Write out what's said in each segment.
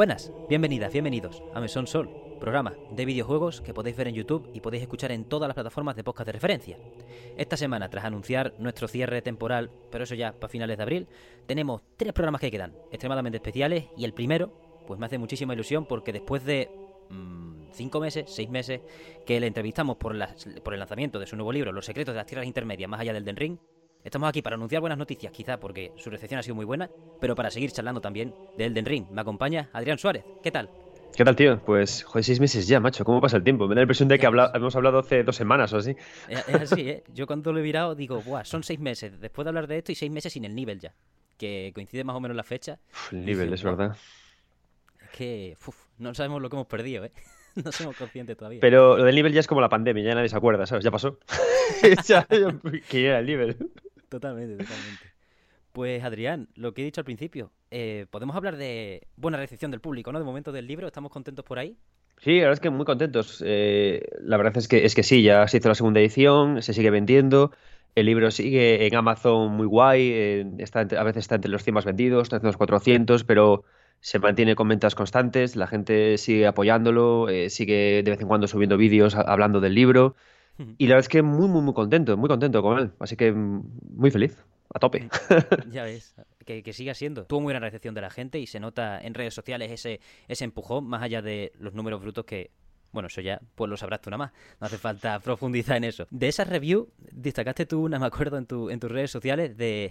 buenas, bienvenidas, bienvenidos a Mesón Sol, programa de videojuegos que podéis ver en YouTube y podéis escuchar en todas las plataformas de podcast de referencia. Esta semana, tras anunciar nuestro cierre temporal, pero eso ya para finales de abril, tenemos tres programas que quedan, extremadamente especiales, y el primero, pues me hace muchísima ilusión porque después de mmm, cinco meses, seis meses, que le entrevistamos por, por el lanzamiento de su nuevo libro, Los secretos de las tierras intermedias más allá del Den Ring, Estamos aquí para anunciar buenas noticias, quizá porque su recepción ha sido muy buena, pero para seguir charlando también de Elden Ring. Me acompaña Adrián Suárez. ¿Qué tal? ¿Qué tal, tío? Pues, joder, seis meses ya, macho. ¿Cómo pasa el tiempo? Me da la impresión de que hemos hablado hace dos semanas o así. Es, así, ¿eh? Yo cuando lo he virado digo, Buah, son seis meses después de hablar de esto y seis meses sin el nivel ya. Que coincide más o menos la fecha. el nivel, es verdad. Es que, uf, no sabemos lo que hemos perdido, ¿eh? No somos conscientes todavía. Pero lo del nivel ya es como la pandemia, ya nadie se acuerda, ¿sabes? Ya pasó. ya, que era el nivel. Totalmente, totalmente. Pues Adrián, lo que he dicho al principio, eh, podemos hablar de buena recepción del público, ¿no? De momento del libro, ¿estamos contentos por ahí? Sí, la verdad es que muy contentos. Eh, la verdad es que, es que sí, ya se hizo la segunda edición, se sigue vendiendo. El libro sigue en Amazon muy guay, eh, a veces está entre los 100 más vendidos, está entre los 400, pero se mantiene con ventas constantes, la gente sigue apoyándolo, sigue de vez en cuando subiendo vídeos hablando del libro. Y la verdad es que muy, muy, muy contento, muy contento con él. Así que mm, muy feliz, a tope. ya ves, que, que, siga siendo. Tuvo muy buena recepción de la gente y se nota en redes sociales ese, ese empujón, más allá de los números brutos que, bueno, eso ya, pues lo sabrás tú nada más. No hace falta profundizar en eso. De esa review, destacaste tú una, me acuerdo, en, tu, en tus redes sociales de...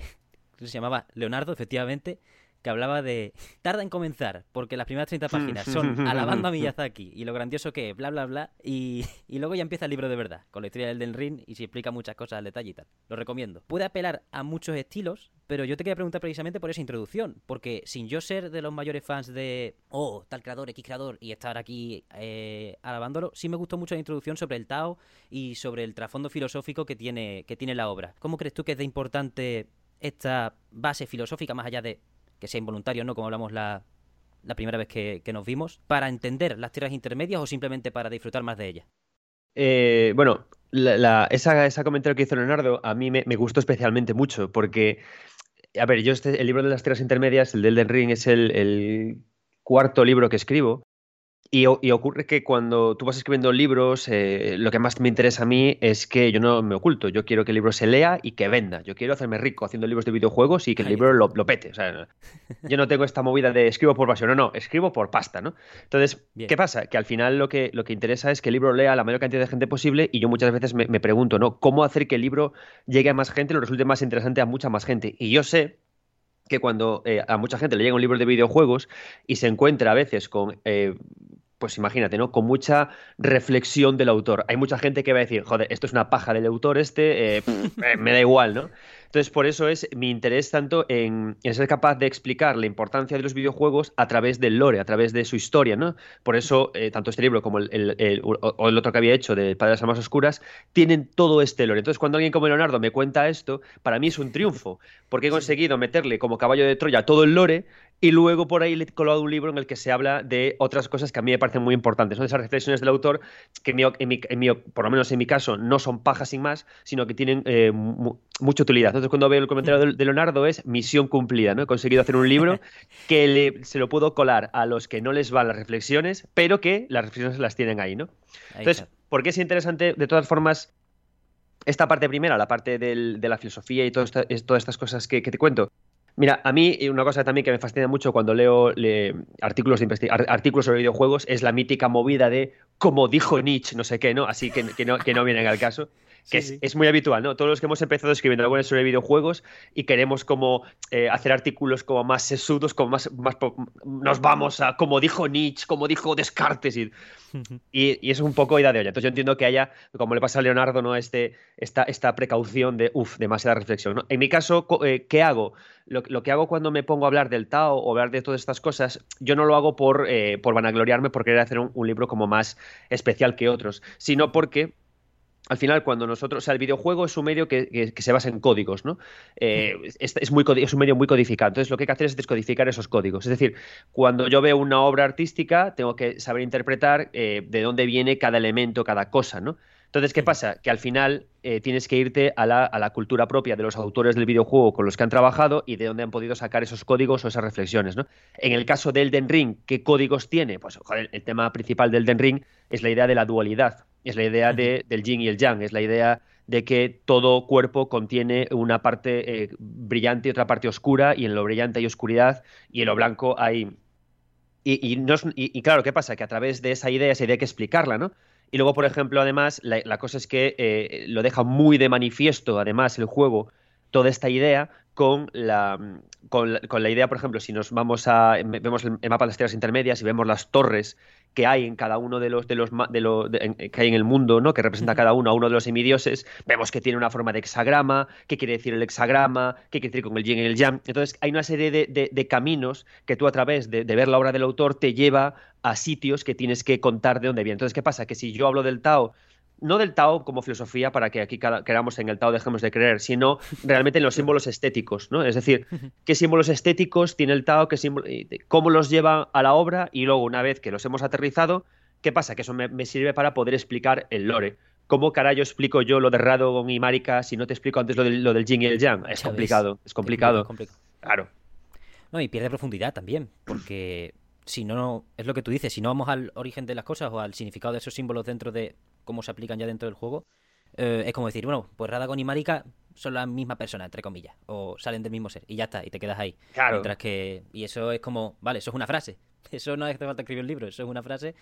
Se llamaba Leonardo, efectivamente, que hablaba de tarda en comenzar, porque las primeras 30 páginas son alabando a Miyazaki y lo grandioso que es, bla, bla, bla, y, y, luego ya empieza el libro de verdad, con la historia del Den Ring y se explica muchas cosas al detalle y tal. Lo recomiendo. Puede apelar a muchos estilos, pero yo te quería preguntar precisamente por esa introducción, porque sin yo ser de los mayores fans de, oh, tal creador, X creador, y estar aquí eh, alabándolo, sí me gustó mucho la introducción sobre el Tao y sobre el trasfondo filosófico que tiene, que tiene la obra. ¿Cómo crees tú que es de importante esta base filosófica más allá de que sea involuntario, ¿no? Como hablamos la, la primera vez que, nos vimos, para entender las tierras intermedias o simplemente para disfrutar más de ellas? Eh, bueno, la, esa, esa, comentario que hizo Leonardo a mí me, gustó especialmente mucho porque, a ver, yo este, el libro de las tierras intermedias, el de Elden Ring, es el cuarto libro que escribo y, ocurre que cuando tú vas escribiendo libros, eh, lo que más me interesa a mí es que yo no me oculto. Yo quiero que el libro se lea y que venda. Yo quiero hacerme rico haciendo libros de videojuegos y que el libro lo, pete. O sea, yo no tengo esta movida de escribo por pasión. No, no, escribo por pasta, ¿no? Entonces, ¿qué pasa? Que al final lo que, lo que interesa es que el libro lea a la mayor cantidad de gente posible y yo muchas veces me, pregunto, ¿no? ¿Cómo hacer que el libro llegue a más gente y lo resulte más interesante a mucha más gente? Y yo sé que cuando eh, a mucha gente le llega un libro de videojuegos y se encuentra a veces con eh, pues imagínate, ¿no? Con mucha reflexión del autor. Hay mucha gente que va a decir, joder, esto es una paja del autor este, eh, me da igual, ¿no? Entonces, por eso es mi interés tanto en, ser capaz de explicar la importancia de los videojuegos a través del lore, a través de su historia, ¿no? Por eso, eh, tanto este libro como el, o el otro que había hecho de Padre de las Almas Oscuras, tienen todo este lore. Entonces, cuando alguien como Leonardo me cuenta esto, para mí es un triunfo, porque he conseguido meterle como caballo de Troya todo el lore y luego por ahí le he colado un libro en el que se habla de otras cosas que a mí me parecen muy importantes. Son esas reflexiones del autor que, en mi, por lo menos en mi caso, no son pajas sin más, sino que tienen eh, mucha utilidad. Entonces, cuando veo el comentario de, Leonardo, es misión cumplida. ¿no? He conseguido hacer un libro que se lo puedo colar a los que no les van las reflexiones, pero que las reflexiones las tienen ahí. ¿no? Entonces, ¿por qué es interesante? De todas formas, esta parte primera, la parte de la filosofía y todas estas cosas que te cuento, Mira, a mí una cosa también que me fascina mucho cuando leo artículos, de artículos sobre videojuegos es la mítica movida de como dijo Nietzsche, no sé qué, ¿no? Así que, que no, que no vienen al caso que es, muy habitual, ¿no? Todos los que hemos empezado escribiendo algo sobre videojuegos y queremos como eh, hacer artículos como más sesudos, como más, más, nos vamos a, como dijo Nietzsche, como dijo Descartes y, y, es un poco idea de olla. Entonces yo entiendo que haya, como le pasa a Leonardo, ¿no? Este, esta, esta precaución de, uff, demasiada reflexión, En mi caso, eh, ¿qué hago? Lo, que hago cuando me pongo a hablar del Tao o hablar de todas estas cosas, yo no lo hago por, eh, por vanagloriarme, por querer hacer un libro como más especial que otros, sino porque al final, cuando nosotros, o sea, el videojuego es un medio que, se basa en códigos, ¿no? Eh, es, muy, es un medio muy codificado. Entonces, lo que hay que hacer es descodificar esos códigos. Es decir, cuando yo veo una obra artística, tengo que saber interpretar eh, de dónde viene cada elemento, cada cosa, ¿no? Entonces, ¿qué pasa? Que al final eh, tienes que irte a la, cultura propia de los autores del videojuego con los que han trabajado y de dónde han podido sacar esos códigos o esas reflexiones, ¿no? En el caso de Elden Ring, ¿qué códigos tiene? Pues el tema principal del Elden Ring es la idea de la dualidad, es la idea de, del yin y el yang, es la idea de que todo cuerpo contiene una parte eh, brillante y otra parte oscura, y en lo brillante hay oscuridad, y en lo blanco hay... Y, y, y claro, ¿qué pasa? Que a través de esa idea, esa idea hay que explicarla, ¿no? Y luego, por ejemplo, además, la, cosa es que eh, lo deja muy de manifiesto, además, el juego, toda esta idea con la, con la, idea, por ejemplo, si nos vamos a. vemos el, mapa de las tierras intermedias y vemos las torres que hay en cada uno de los de los de lo, que hay en el mundo, ¿no? Que representa cada uno a uno de los semidioses. Vemos que tiene una forma de hexagrama, qué quiere decir el hexagrama, qué quiere decir con el yin y el yang. Entonces hay una serie de, caminos que tú a través de, ver la obra del autor te lleva a sitios que tienes que contar de dónde viene. Entonces, ¿qué pasa? Que si yo hablo del Tao no del Tao como filosofía para que aquí queramos en el Tao dejemos de creer, sino realmente en los símbolos estéticos, ¿no? Es decir, qué símbolos estéticos tiene el Tao, qué cómo los lleva a la obra y luego una vez que los hemos aterrizado, ¿qué pasa? Que eso me, sirve para poder explicar el lore. ¿Cómo carajo explico yo lo de Radon y Marika si no te explico antes lo del, lo del Jin y el Yang? Es complicado, es complicado. Claro. No, y pierde profundidad también, porque si no, es lo que tú dices, si no vamos al origen de las cosas o al significado de esos símbolos dentro de cómo se aplican ya dentro del juego, eh, es como decir, bueno, pues Radagon y Marika son la misma persona, entre comillas, o salen del mismo ser, y ya está, y te quedas ahí. Claro. Mientras que, y eso es como, vale, eso es una frase, eso no hace falta escribir un libro, eso es una frase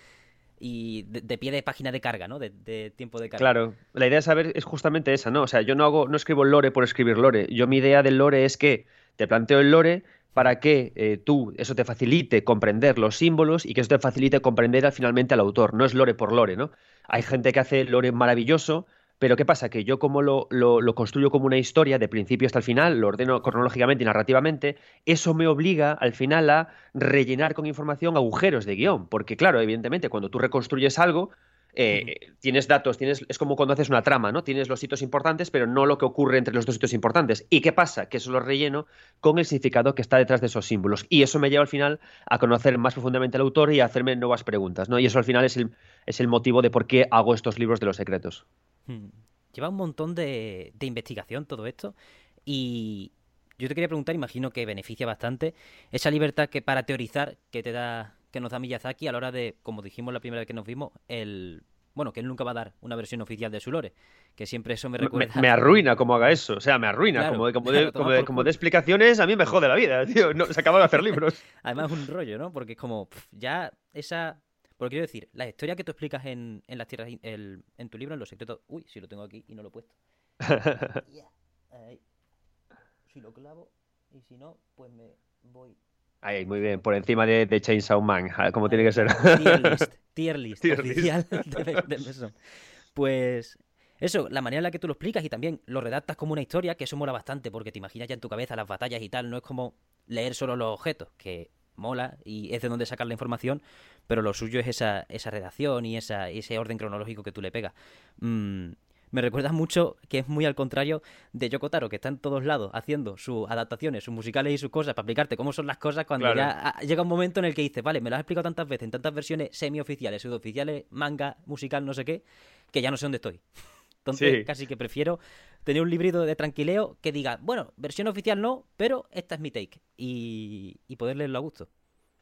y de, pie de página de carga, ¿no? De, tiempo de carga. Claro, la idea de saber es justamente esa, ¿no? O sea, yo no hago, no escribo lore por escribir lore. Yo mi idea del lore es que te planteo el lore para que eh, tú eso te facilite comprender los símbolos y que eso te facilite comprender finalmente al autor. No es lore por lore, ¿no? Hay gente que hace lore maravilloso, pero ¿qué pasa? Que yo como lo, lo, construyo como una historia de principio hasta el final, lo ordeno cronológicamente y narrativamente, eso me obliga al final a rellenar con información agujeros de guion. Porque claro, evidentemente, cuando tú reconstruyes algo, eh, tienes datos, tienes, es como cuando haces una trama, ¿no? Tienes los hitos importantes, pero no lo que ocurre entre los dos hitos importantes. ¿Y qué pasa? Que eso lo relleno con el significado que está detrás de esos símbolos. Y eso me lleva al final a conocer más profundamente al autor y a hacerme nuevas preguntas, ¿no? Y eso al final es el, es el motivo de por qué hago estos libros de los secretos. Hmm. Lleva un montón de, de investigación todo esto y, yo te quería preguntar, imagino que beneficia bastante esa libertad que para teorizar que te da que nos da Miyazaki a la hora de, como dijimos la primera vez que nos vimos, el bueno, que él nunca va a dar una versión oficial de su lore, que siempre eso me recuerda... Me, arruina como haga eso, o sea, me arruina, como, de, como, de, explicaciones, a mí me jode la vida, tío, no, se acaba de hacer libros. Además es un rollo, ¿no? Porque es como, ya esa... Porque quiero decir, la historia que tú explicas en, en las tierras, el, en tu libro, en Los Secretos... Uy, si lo tengo aquí y no lo he puesto. Si lo clavo y si no, pues me voy Ahí, muy bien, por encima de, de Chainsaw Man, como tiene que ser. Tier list, tier list oficial De, Pues eso, la manera en la que tú lo explicas y también lo redactas como una historia, que eso mola bastante, porque te imaginas ya en tu cabeza las batallas y tal, no es como leer solo los objetos, que mola y es de donde sacar la información, pero lo suyo es esa, esa redacción y esa, ese orden cronológico que tú le pegas. Mm, me recuerda mucho que es muy al contrario de Yoko Taro, que está en todos lados haciendo sus adaptaciones, sus musicales y sus cosas para explicarte cómo son las cosas cuando ya llega un momento en el que dices, vale, me lo has explicado tantas veces, en tantas versiones semi-oficiales, pseudo-oficiales, manga, musical, no sé qué, que ya no sé dónde estoy. Entonces, casi que prefiero tener un librito de tranquileo que diga, bueno, versión oficial no, pero esta es mi take. Y, y poder leerlo a gusto.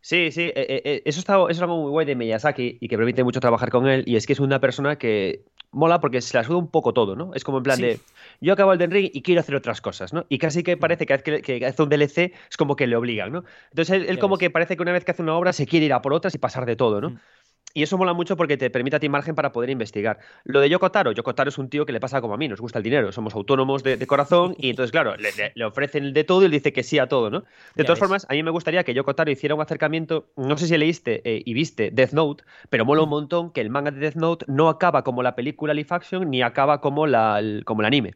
Sí, sí, eh, eh, eh, eso, está, eso es algo muy guay de Miyazaki y que permite mucho trabajar con él. Y es que es una persona que mola porque se la suda un poco todo, ¿no? Es como en plan de, yo acabo el Den Ring y quiero hacer otras cosas, ¿no? Y casi que mm. parece que, que, que hace un DLC es como que le obligan, ¿no? Entonces él, como que parece que una vez que hace una obra se quiere ir a por otras y pasar de todo, ¿no? Mm. Y eso mola mucho porque te permite a ti margen para poder investigar. Lo de Yoko Taro, Yoko Taro es un tío que le pasa como a mí, nos gusta el dinero, somos autónomos de, corazón y entonces, claro, le, ofrecen de todo y él dice que sí a todo, ¿no? De todas formas, a mí me gustaría que Yoko Taro hiciera un acercamiento, no sé si leíste eh, y viste Death Note, pero mola un montón que el manga de Death Note no acaba como la película live action ni acaba como, la, el, como el anime.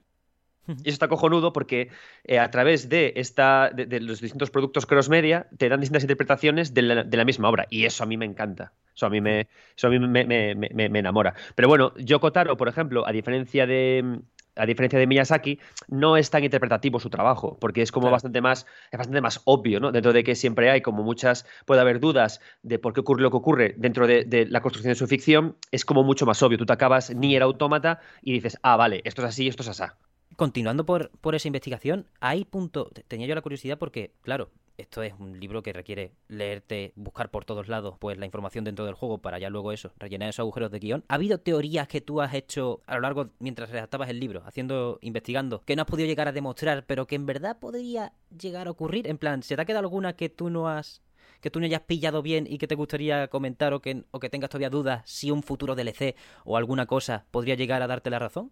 Y eso está cojonudo porque eh, a través de, esta, de, los distintos productos cross media te dan distintas interpretaciones de la, misma obra. Y eso a mí me encanta. Eso a mí me, eso a mí me, me, me enamora. Pero bueno, Yoko Taro, por ejemplo, a diferencia de, a diferencia de Miyazaki, no es tan interpretativo su trabajo, porque es como bastante más, es bastante más obvio, ¿no? Dentro de que siempre hay como muchas, puede haber dudas de por qué ocurre lo que ocurre dentro de, la construcción de su ficción, es como mucho más obvio. Tú te acabas ni era autómata y dices, ah, vale, esto es así, esto es así. Continuando por, por esa investigación, hay punto. Tenía yo la curiosidad porque, claro, esto es un libro que requiere leerte, buscar por todos lados pues la información dentro del juego para ya luego eso, rellenar esos agujeros de guion. ¿Ha habido teorías que tú has hecho a lo largo mientras redactabas el libro, haciendo, investigando, que no has podido llegar a demostrar, pero que en verdad podría llegar a ocurrir? En plan, ¿se te ha quedado alguna que tú no has que tú no hayas pillado bien y que te gustaría comentar o que, o que tengas todavía dudas si un futuro DLC o alguna cosa podría llegar a darte la razón?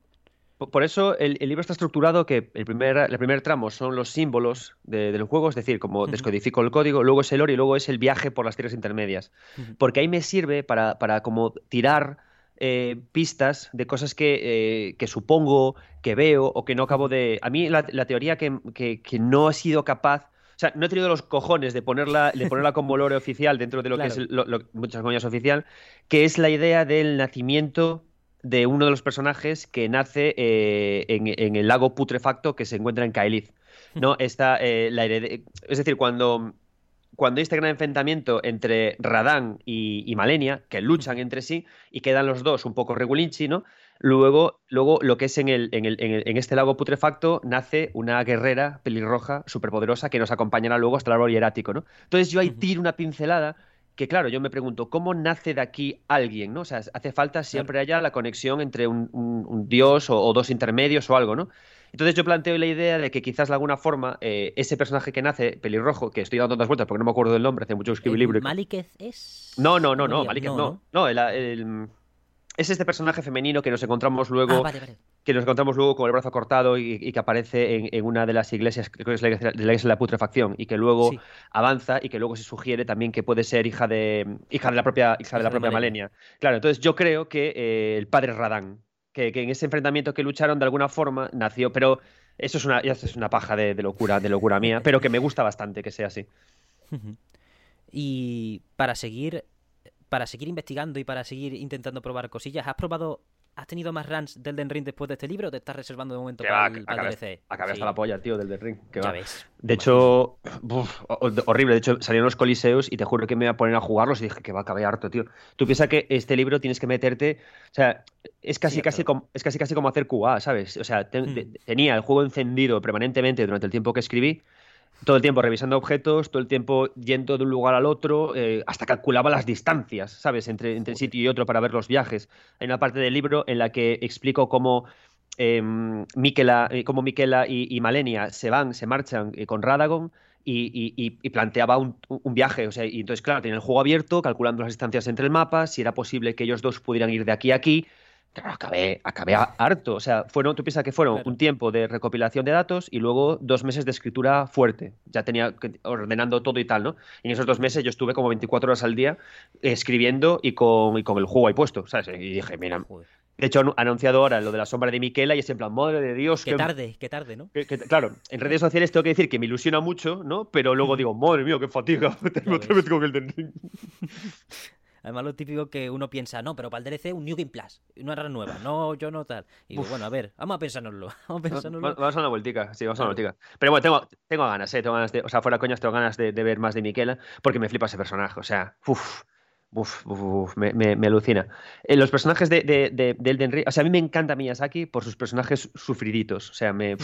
Por eso el, libro está estructurado que el primer, el primer tramo son los símbolos del juego, es decir, como descodifico el código, luego es el lore y luego es el viaje por las tierras intermedias. Porque ahí me sirve para, para como tirar eh, pistas de cosas que, eh, que, supongo, que veo o que no acabo de... A mí la, teoría que, que, no he sido capaz... O sea, no he tenido los cojones de ponerla, de ponerla como lore oficial dentro de lo que es muchas comillas oficial, que es la idea del nacimiento de uno de los personajes que nace eh, en, el lago putrefacto que se encuentra en Kaelith. ¿no? Está, eh, la es decir, cuando, cuando hay este gran enfrentamiento entre Radán y, Malenia, que luchan entre sí y quedan los dos un poco regulinchi, ¿no? Luego, luego lo que es en, el, en, el, en, este lago putrefacto nace una guerrera pelirroja superpoderosa que nos acompañará luego hasta el árbol hierático, ¿no? Entonces yo ahí tiro una pincelada que claro, yo me pregunto, ¿cómo nace de aquí alguien? ¿no? O sea, hace falta siempre haya la conexión entre un, dios o, dos intermedios o algo, ¿no? Entonces yo planteo la idea de que quizás de alguna forma eh, ese personaje que nace, pelirrojo, que estoy dando tantas vueltas porque no me acuerdo del nombre, hace mucho que escribí el libro. ¿Malikez es? No, no, no, no, Malikez no. No, el, es este personaje femenino que nos encontramos luego, ah, que nos encontramos luego con el brazo cortado y, que aparece en, una de las iglesias, que es la iglesia de la putrefacción, y que luego avanza y que luego se sugiere también que puede ser hija de hija de la propia hija de la propia Malenia. Claro, entonces yo creo que eh, el padre Radán, que, en ese enfrentamiento que lucharon de alguna forma nació, pero eso es una, es una paja de, de locura, de locura mía, pero que me gusta bastante que sea así. Y para seguir para seguir investigando y para seguir intentando probar cosillas, ¿has probado ¿Has tenido más runs del Den Ring después de este libro o te estás reservando de momento para, el, DLC? Acabé hasta la polla, tío, del Den Ring. ya ves. De hecho, horrible. De hecho, salieron los coliseos y te juro que me iba a poner a jugarlos y dije que va a acabar harto, tío. Tú piensas que este libro tienes que meterte. O sea, es casi, casi, como, es casi, casi como hacer QA, ¿sabes? O sea, hmm. tenía el juego encendido permanentemente durante el tiempo que escribí todo el tiempo revisando objetos, todo el tiempo yendo de un lugar al otro, eh, hasta calculaba las distancias, ¿sabes?, entre, entre sitio y otro para ver los viajes. Hay una parte del libro en la que explico cómo em, Miquela, eh, cómo Miquela y, Malenia se van, se marchan eh, con Radagon y, planteaba un, viaje. O sea, y entonces, claro, tenía el juego abierto, calculando las distancias entre el mapa, si era posible que ellos dos pudieran ir de aquí a aquí acabé, acabé harto. O sea, fueron, tú piensas que fueron un tiempo de recopilación de datos y luego dos meses de escritura fuerte. Ya tenía ordenando todo y tal, ¿no? Y en esos dos meses yo estuve como 24 horas al día escribiendo y con, y con el juego ahí puesto, ¿sabes? Y dije, mira. De hecho, han anunciado ahora lo de la sombra de Miquela y es en plan, madre de Dios. Qué tarde, qué tarde, ¿no? claro, en redes sociales tengo que decir que me ilusiona mucho, ¿no? Pero luego digo, madre mía, qué fatiga. Tengo otra vez con el Además, lo típico que uno piensa, no, pero para el DLC un New Game Plus, una rara nueva, no, yo no tal. Y bueno, a ver, vamos a pensárnoslo. Vamos a pensárnoslo. Vamos a una vueltica, sí, vamos a una vueltica. Pero bueno, tengo, tengo ganas, ¿eh? Tengo ganas de, o sea, fuera coñas, tengo ganas de, de ver más de Miquela, porque me flipa ese personaje, o sea, uff. Uf, me, me, alucina. Eh, los personajes de, de, Elden Ring, o sea, a mí me encanta Miyazaki por sus personajes sufriditos. O sea, me,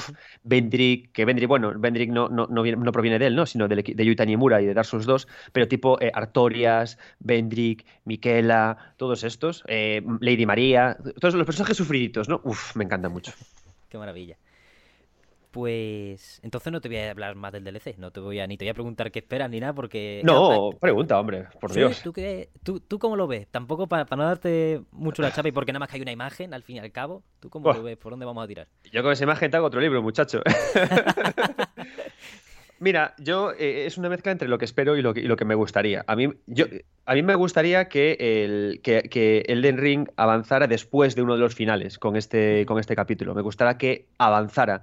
Vendrick, que Vendrick, bueno, Vendrick no, no, no, proviene de él, ¿no? Sino de, de Yuta Nimura y de Dark Souls 2, pero tipo eh, Artorias, Vendrick, Miquela, todos estos, eh, Lady María, todos los personajes sufriditos, ¿no? Uf, me encanta mucho. Qué maravilla. Pues entonces no te voy a hablar más del DLC, no te voy a ni te voy a preguntar qué esperas ni nada porque... No, pregunta, hombre, por Dios. ¿tú, qué, tú, ¿Tú cómo lo ves? Tampoco para, no darte mucho la chapa y porque nada más que hay una imagen al fin y al cabo. ¿Tú cómo lo ves? ¿Por dónde vamos a tirar? Yo con esa imagen te hago otro libro, muchacho. Mira, yo eh, es una mezcla entre lo que espero y lo que, y lo que me gustaría. A mí, yo, a mí me gustaría que el que, que Elden Ring avanzara después de uno de los finales con este, con este capítulo. Me gustaría que avanzara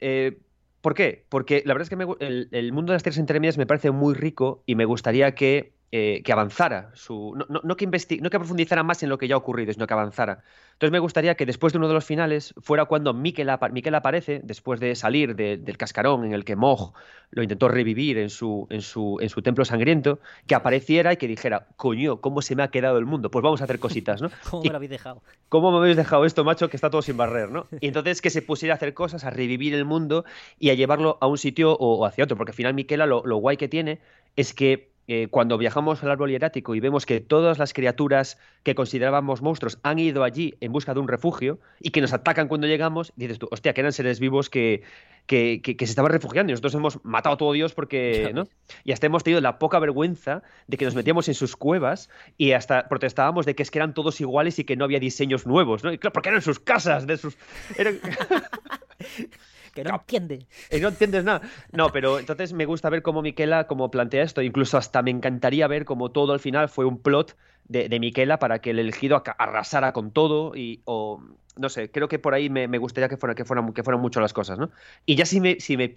eh, ¿Por qué? Porque la verdad es que el, mundo de las tierras intermedias me parece muy rico y me gustaría que eh, que avanzara, su, no, no, que no que profundizara más en lo que ya ha ocurrido, sino que avanzara. Entonces me gustaría que después de uno de los finales fuera cuando Mikel, aparece, después de salir del cascarón en el que Mog lo intentó revivir en su, en, su, en su templo sangriento, que apareciera y que dijera, coño, ¿cómo se me ha quedado el mundo? Pues vamos a hacer cositas, ¿no? ¿Cómo me lo habéis dejado? ¿Cómo me habéis dejado esto, macho, que está todo sin barrer, ¿no? Y entonces que se pusiera a hacer cosas, a revivir el mundo y a llevarlo a un sitio o, hacia otro, porque al final Miquela lo, lo guay que tiene es que eh, cuando viajamos al árbol hierático y vemos que todas las criaturas que considerábamos monstruos han ido allí en busca de un refugio y que nos atacan cuando llegamos, dices tú, hostia, que eran seres vivos que, que, se estaban refugiando y nosotros hemos matado a todo Dios porque, ¿no? Y hasta hemos tenido la poca vergüenza de que nos metíamos en sus cuevas y hasta protestábamos de que es que eran todos iguales y que no había diseños nuevos, ¿no? Y claro, porque eran sus casas, de sus... que no, entiende. Y no entiendes nada. No, pero entonces me gusta ver cómo Miquela como plantea esto. Incluso hasta me encantaría ver cómo todo al final fue un plot de, de Miquela para que el elegido arrasara con todo y o no sé, creo que por ahí me, gustaría que fueran que fueran, que fueran mucho las cosas, ¿no? Y ya si me, si me,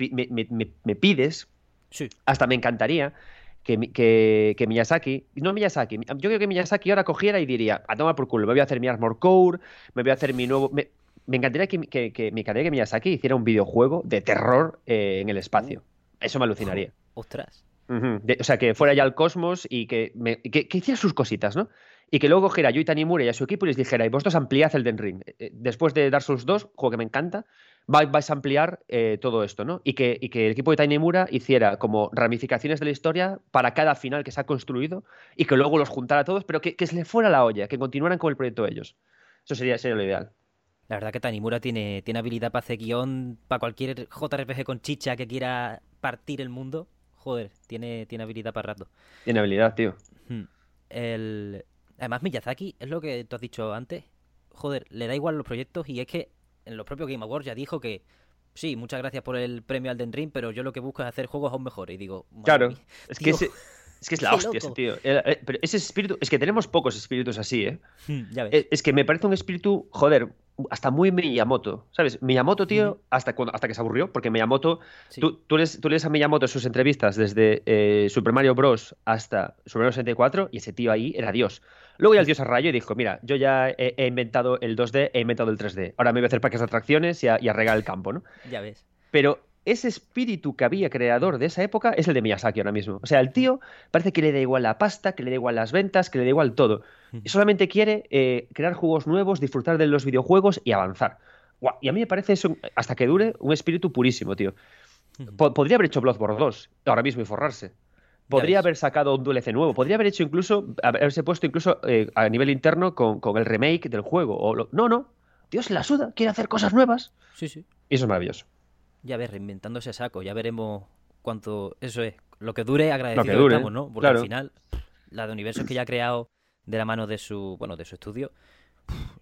me, pides, sí. hasta me encantaría que, que, que, Miyazaki, no Miyazaki, yo creo que Miyazaki ahora cogiera y diría, a tomar por culo, me voy a hacer mi Armor Core, me voy a hacer mi nuevo me encantaría que, que, me encantaría que Miyazaki hiciera un videojuego de terror eh, en el espacio. Eso me alucinaría. Ostras. o sea, que fuera ya al cosmos y que, que, hiciera sus cositas, ¿no? Y que luego cogiera a Yui Tanimura y a su equipo y les dijera, y vosotros ampliad el Den Ring. Eh, eh, después de dar sus dos, juego que me encanta, vais a ampliar todo esto, ¿no? Y que, y que el equipo de Tanimura hiciera como ramificaciones de la historia para cada final que se ha construido y que luego los juntara a todos, pero que, se le fuera la olla, que continuaran con el proyecto ellos. Eso sería, sería lo ideal. La verdad que Tanimura tiene, tiene habilidad para hacer guion para cualquier JRPG con chicha que quiera partir el mundo. Joder, tiene, tiene habilidad para rato. Tiene habilidad, tío. Hmm. El... Además, Miyazaki, es lo que tú has dicho antes. Joder, le da igual los proyectos y es que en los propios Game Awards ya dijo que sí, muchas gracias por el premio al Den Ring, pero yo lo que busco es hacer juegos aún mejores. Y digo, claro, es que ese, es que es la hostia ese tío. Eh, pero ese espíritu, es que tenemos pocos espíritus así, ¿eh? Hmm, ya ves. Es que me parece un espíritu, joder, hasta muy Miyamoto, ¿sabes? Miyamoto, tío, hasta, cuando, hasta que se aburrió, porque Miyamoto, tú, tú, lees, tú, lees, a Miyamoto en sus entrevistas desde eh, Super Mario Bros. hasta Super Mario 64 y ese tío ahí era Dios. Luego ya el dios a rayo y dijo, mira, yo ya he, inventado el 2D, he inventado el 3D, ahora me voy a hacer parques de atracciones y a, y a regar el campo, ¿no? Ya ves. Pero ese espíritu que había creador de esa época es el de Miyazaki ahora mismo. O sea, el tío parece que le da igual la pasta, que le da igual las ventas, que le da igual todo. Y solamente quiere eh, crear juegos nuevos, disfrutar de los videojuegos y avanzar. Y a mí me parece eso, hasta que dure, un espíritu purísimo, tío. podría haber hecho Bloodborne 2 ahora mismo y forrarse. Podría haber sacado un DLC nuevo. Podría haber hecho incluso, haberse puesto incluso eh, a nivel interno con, el remake del juego. O No, no. Dios la suda, quiere hacer cosas nuevas. Sí, sí. Y eso es maravilloso. Ya ves, reinventando ese saco, ya veremos cuánto. Eso es, lo que dure, agradecido estamos, ¿no? Porque al final, la de universos que ya ha creado de la mano de su, bueno, de su estudio,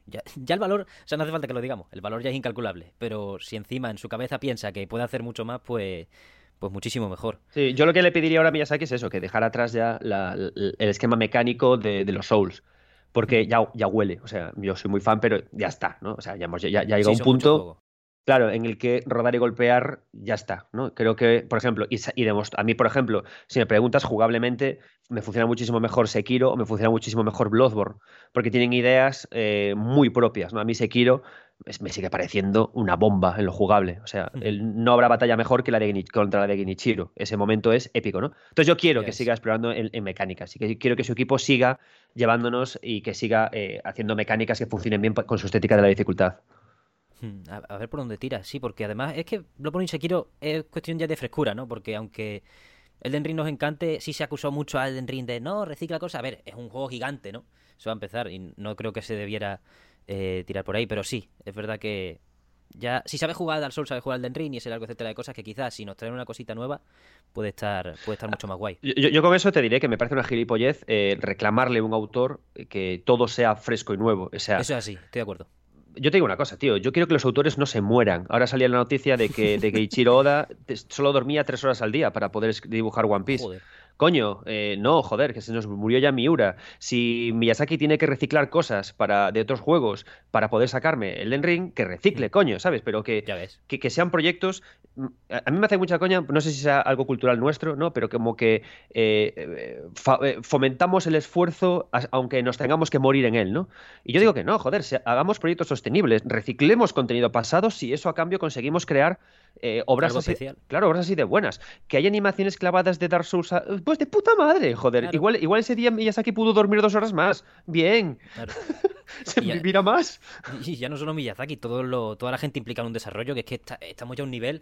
ya, ya, el valor, o sea, no hace falta que lo digamos, el valor ya es incalculable, pero si encima en su cabeza piensa que puede hacer mucho más, pues pues muchísimo mejor. Sí, yo lo que le pediría ahora a Miyazaki es eso, que dejara atrás ya el esquema mecánico de, los Souls. Porque ya, ya huele, o sea, yo soy muy fan, pero ya está, ¿no? O sea, ya, hemos, ya, ya llega un punto claro, en el que rodar y golpear ya está, ¿no? Creo que, por ejemplo, y, a mí, por ejemplo, si me preguntas jugablemente, me funciona muchísimo mejor Sekiro o me funciona muchísimo mejor Bloodborne, porque tienen ideas eh, muy propias, ¿no? A mí Sekiro me sigue pareciendo una bomba en lo jugable, o sea, no habrá batalla mejor que la de contra la de Genichiro, ese momento es épico, ¿no? Entonces yo quiero que siga explorando en, mecánicas y que quiero que su equipo siga llevándonos y que siga eh, haciendo mecánicas que funcionen bien con su estética de la dificultad. Hmm, a, ver por dónde tira, sí, porque además es que Bloodborne y Sekiro es cuestión ya de frescura, ¿no? Porque aunque Elden Ring nos encante, sí se acusó mucho a Elden Ring de no, recicla cosas. A ver, es un juego gigante, ¿no? Eso va a empezar y no creo que se debiera eh, tirar por ahí, pero sí, es verdad que ya si sabes jugar al Dark Souls, sabes jugar al Elden Ring y ese largo etcétera de cosas que quizás si nos traen una cosita nueva puede estar puede estar mucho más guay. Yo, con eso te diré que me parece una gilipollez eh, reclamarle a un autor que todo sea fresco y nuevo. O sea, eso es así, estoy de acuerdo yo te digo una cosa, tío. Yo quiero que los autores no se mueran. Ahora salía la noticia de que, de que Ichiro Oda solo dormía tres horas al día para poder dibujar One Piece. Coño, eh, no, joder, que se nos murió ya Miura. Si Miyazaki tiene que reciclar cosas para, de otros juegos para poder sacarme el Den Ring, que recicle, mm. coño, ¿sabes? Pero que, que, sean proyectos. a mí me hace mucha coña, no sé si sea algo cultural nuestro, ¿no? Pero como que eh, eh, fomentamos el esfuerzo aunque nos tengamos que morir en él, ¿no? Y yo digo que no, joder, hagamos proyectos sostenibles, reciclemos contenido pasado si eso a cambio conseguimos crear eh, obras así, claro, obras así de buenas. Que hay animaciones clavadas de Dark Souls, pues de puta madre, joder. Igual, igual ese día Miyazaki pudo dormir dos horas más. Bien. Se vivirá más. Y ya no solo Miyazaki, todo lo, toda la gente implica en un desarrollo que es que estamos ya a un nivel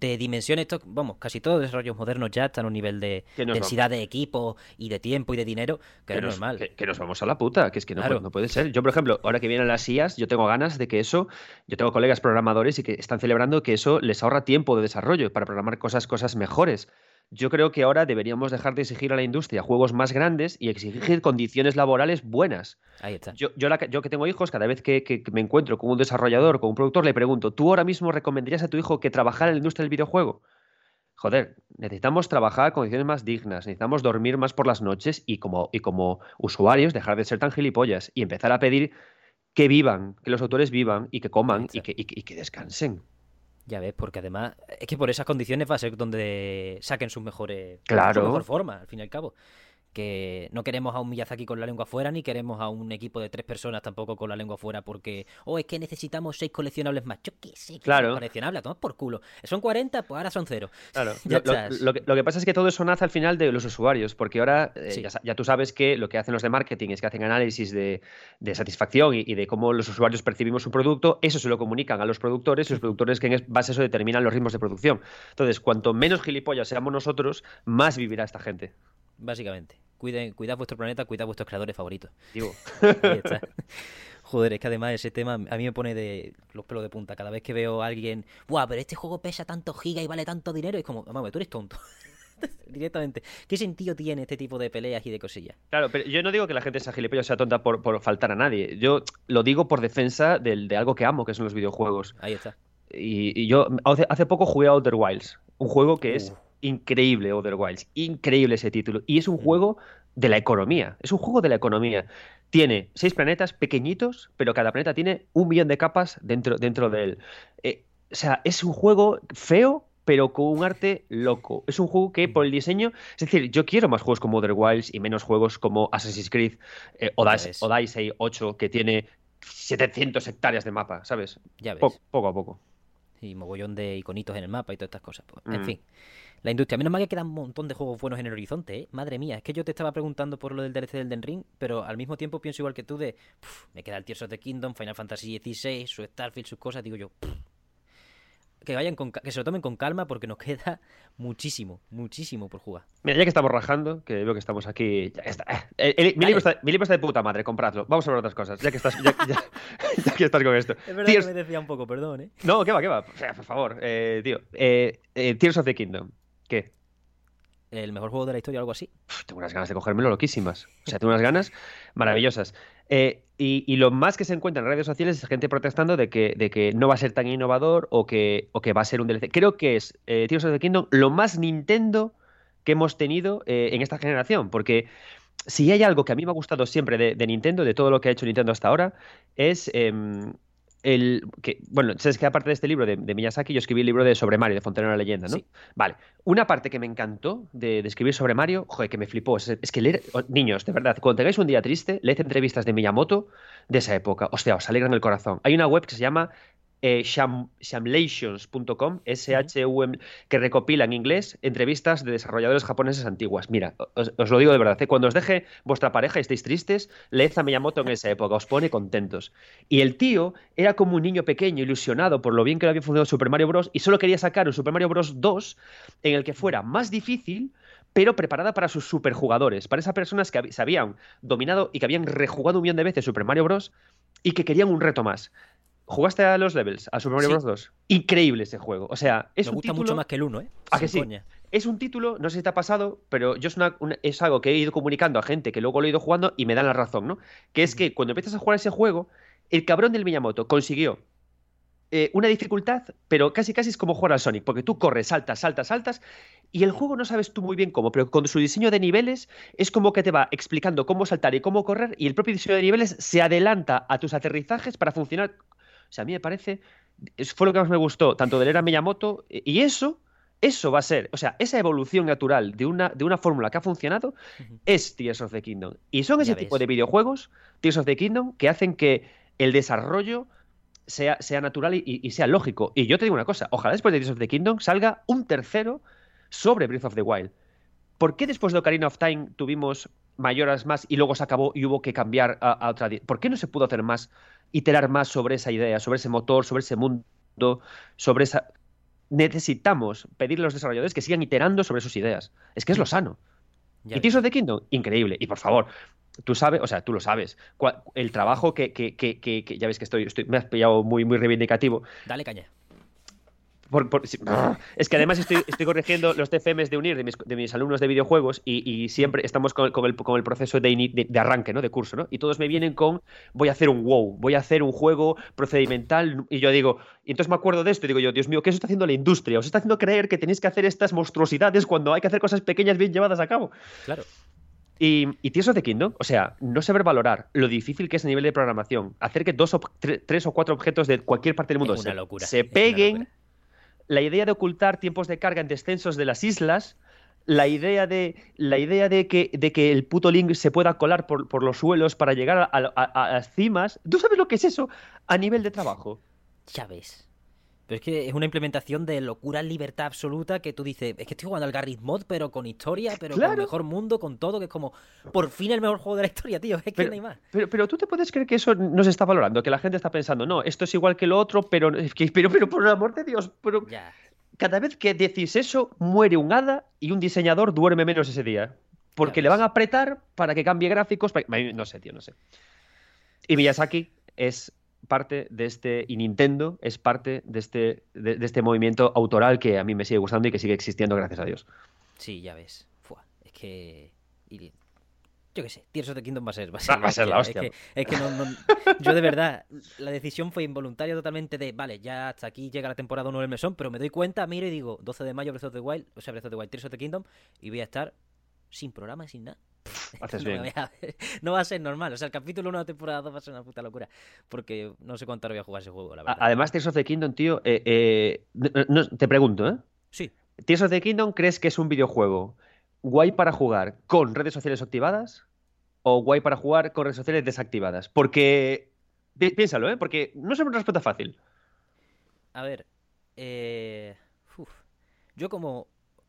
de dimensiones, vamos, casi todos los desarrollos modernos ya están a un nivel de densidad de equipo y de tiempo y de dinero que, es normal. Que, nos vamos a la puta, que es que no, no, puede ser. Yo, por ejemplo, ahora que vienen las IAS, yo tengo ganas de que eso, yo tengo colegas programadores y que están celebrando que eso les ahorra tiempo de desarrollo para programar cosas, cosas mejores yo creo que ahora deberíamos dejar de exigir a la industria juegos más grandes y exigir condiciones laborales buenas. Ahí está. Yo, yo, yo que tengo hijos, cada vez que, me encuentro con un desarrollador, con un productor, le pregunto, ¿tú ahora mismo recomendarías a tu hijo que trabajara en la industria del videojuego? Joder, necesitamos trabajar con condiciones más dignas, necesitamos dormir más por las noches y como, y como usuarios dejar de ser tan gilipollas y empezar a pedir que vivan, que los autores vivan y que coman y que, y que descansen. Ya ves, porque además es que por esas condiciones va a ser donde saquen sus mejores claro. su mejor forma, al fin y al cabo que no queremos a un Miyazaki con la lengua fuera, ni queremos a un equipo de tres personas tampoco con la lengua fuera, porque, oh, es que necesitamos seis coleccionables más. Yo qué sé, claro. coleccionables, tomas por culo. Son 40, pues ahora son cero. Claro, lo, que, pasa es que todo eso nace al final de los usuarios, porque ahora eh, ya, tú sabes que lo que hacen los de marketing es que hacen análisis de, satisfacción y, de cómo los usuarios percibimos su producto, eso se lo comunican a los productores y los productores que en base a eso determinan los ritmos de producción. Entonces, cuanto menos gilipollas seamos nosotros, más vivirá esta gente. Básicamente. Cuiden, cuidad vuestro planeta, cuidad vuestros creadores favoritos. Digo. Joder, es que además ese tema a mí me pone de los pelos de punta. Cada vez que veo a alguien, ¡buah! Pero este juego pesa tanto giga y vale tanto dinero. Es como, mamá, tú eres tonto. Directamente. ¿Qué sentido tiene este tipo de peleas y de cosillas? Claro, pero yo no digo que la gente sea gilipollas o sea tonta por, por, faltar a nadie. Yo lo digo por defensa de, de algo que amo, que son los videojuegos. Ahí está. Y, yo hace, hace, poco jugué a Outer Wilds, un juego que es increíble Other Wilds, increíble ese título. Y es un juego de la economía, es un juego de la economía. Tiene seis planetas pequeñitos, pero cada planeta tiene un millón de capas dentro, dentro de él. Eh, o sea, es un juego feo, pero con un arte loco. Es un juego que por el diseño, es decir, yo quiero más juegos como Other Wilds y menos juegos como Assassin's Creed eh, Odyssey, 8, que tiene 700 hectáreas de mapa, ¿sabes? Ya ves. poco a poco. Y mogollón de iconitos en el mapa y todas estas cosas. Pues, en mm. fin la industria. Menos mal que quedan un montón de juegos buenos en el horizonte, ¿eh? Madre mía, es que yo te estaba preguntando por lo del DLC del Den Ring, pero al mismo tiempo pienso igual que tú de, me queda el Tears of the Kingdom, Final Fantasy XVI, su Starfield, sus cosas, digo yo, que vayan con, que se lo tomen con calma porque nos queda muchísimo, muchísimo por jugar. Mira, ya que estamos rajando, que veo que estamos aquí, ya está. Eh, mi, libro está, de puta madre, compradlo. Vamos a ver otras cosas, ya que estás, ya, que estás con esto. Es verdad que me decía un poco, perdón, ¿eh? No, ¿qué va, qué va? O sea, por favor, eh, tío. Eh, Tears of the Kingdom. ¿Qué? El mejor juego de la historia o algo así. tengo unas ganas de cogérmelo loquísimas. O sea, tengo unas ganas maravillosas. Eh, y, lo más que se encuentra en redes sociales es gente protestando de que, de que no va a ser tan innovador o que, o que va a ser un DLC. Creo que es eh, Tears of the Kingdom lo más Nintendo que hemos tenido eh, en esta generación. Porque si hay algo que a mí me ha gustado siempre de, de Nintendo, de todo lo que ha hecho Nintendo hasta ahora, es em, el que, bueno, sabes que aparte de este libro de, Miyazaki, yo escribí el libro de sobre Mario, de Fontana la leyenda, ¿no? Vale. Una parte que me encantó de, escribir sobre Mario, joder, que me flipó, es, que leer, niños, de verdad, cuando tengáis un día triste, leed entrevistas de Miyamoto de esa época. Hostia, os alegran el corazón. Hay una web que se llama eh, shamlations.com, S-H-U-M, que recopila en inglés entrevistas de desarrolladores japoneses antiguas. Mira, os, lo digo de verdad, ¿eh? cuando os deje vuestra pareja y estéis tristes, leed a Miyamoto en esa época, os pone contentos. Y el tío era como un niño pequeño, ilusionado por lo bien que le había funcionado Super Mario Bros. y solo quería sacar un Super Mario Bros. 2 en el que fuera más difícil pero preparada para sus superjugadores, para esas personas que se habían dominado y que habían rejugado un millón de veces Super Mario Bros. y que querían un reto más. ¿Jugaste a los levels? ¿A Super Mario Bros. 2? Increíble ese juego. O sea, es Me un gusta mucho más que el 1, ¿eh? ¿A que sí? Es un título, no sé si te ha pasado, pero yo es, es algo que he ido comunicando a gente que luego lo he ido jugando y me dan la razón, ¿no? Que es que cuando empiezas a jugar ese juego, el cabrón del Miyamoto consiguió eh, una dificultad, pero casi casi es como jugar al Sonic, porque tú corres, saltas, saltas, saltas, y el juego no sabes tú muy bien cómo, pero con su diseño de niveles es como que te va explicando cómo saltar y cómo correr, y el propio diseño de niveles se adelanta a tus aterrizajes para funcionar sea, a mí me parece fue lo que más me gustó, tanto de Era Miyamoto, y eso, eso va a ser, o sea, esa evolución natural de una, de una fórmula que ha funcionado es Tears of the Kingdom. Y son ese tipo de videojuegos, Tears of the Kingdom, que hacen que el desarrollo sea, sea natural y, sea lógico. Y yo te digo una cosa, ojalá después de Tears of the Kingdom salga un tercero sobre Breath of the Wild. ¿Por qué después de Ocarina of Time tuvimos mayoras más y luego se acabó y hubo que cambiar a, a otra? ¿Por qué no se pudo hacer más, iterar más sobre esa idea, sobre ese motor, sobre ese mundo, sobre esa... Necesitamos pedirle a los desarrolladores que sigan iterando sobre sus ideas. Es que es lo sano. y Tears of the Kingdom, increíble. Y por favor, tú sabes, o sea, tú lo sabes, el trabajo que, que, que, que ya ves que estoy, estoy, me has pillado muy, muy reivindicativo. Dale caña. es que además estoy, estoy, corrigiendo los TFMs de unir de mis, de mis alumnos de videojuegos y, siempre estamos con, el, con el, proceso de, de, arranque, ¿no? De curso, ¿no? Y todos me vienen con, voy a hacer un WoW, voy a hacer un juego procedimental y yo digo, y entonces me acuerdo de esto y digo yo, Dios mío, ¿qué eso está haciendo la industria? Os está haciendo creer que tenéis que hacer estas monstruosidades cuando hay que hacer cosas pequeñas bien llevadas a cabo. Claro. Y, y Tears of the Kingdom, o sea, no saber valorar lo difícil que es a nivel de programación, hacer que dos o tres o cuatro objetos de cualquier parte del mundo se, peguen, la idea de ocultar tiempos de carga en descensos de las islas, la idea de, la idea de, que, de que el puto Link se pueda colar por, por los suelos para llegar a las cimas. ¿Tú sabes lo que es eso a nivel de trabajo? Ya ves. Pero es que es una implementación de locura libertad absoluta que tú dices, es que estoy jugando al Garry's Mod, pero con historia, pero con mejor mundo, con todo, que es como, por fin el mejor juego de la historia, tío, es que no hay más. Pero, pero tú te puedes creer que eso no se está valorando, que la gente está pensando, no, esto es igual que lo otro, pero, pero, pero por el amor de Dios, pero... Cada vez que decís eso, muere un hada y un diseñador duerme menos ese día. Porque le van a apretar para que cambie gráficos. No sé, tío, no sé. Y Miyazaki es parte de este, y Nintendo es parte de este, de, este movimiento autoral que a mí me sigue gustando y que sigue existiendo, gracias a Dios. Sí, ya ves. es que. yo qué sé, Tears of the Kingdom va a ser. Va a ser, la hostia. Es que, no, yo de verdad, la decisión fue involuntaria totalmente de, vale, ya hasta aquí llega la temporada 1 del mesón, pero me doy cuenta, miro y digo, 12 de mayo Breath of the Wild, o sea, Breath of the Wild, Tears of the Kingdom, y voy a estar sin programa, sin nada. no, va a ser normal. O sea, el capítulo 1 de la temporada 2 va a ser una puta locura. Porque no sé cuánto voy a jugar ese juego, la verdad. Además, Tears of the Kingdom, tío, eh, eh, te pregunto, ¿eh? Sí. ¿Tears of the Kingdom crees que es un videojuego guay para jugar con redes sociales activadas o guay para jugar con redes sociales desactivadas? Porque, piénsalo, ¿eh? Porque no es una respuesta fácil. A ver, eh... yo como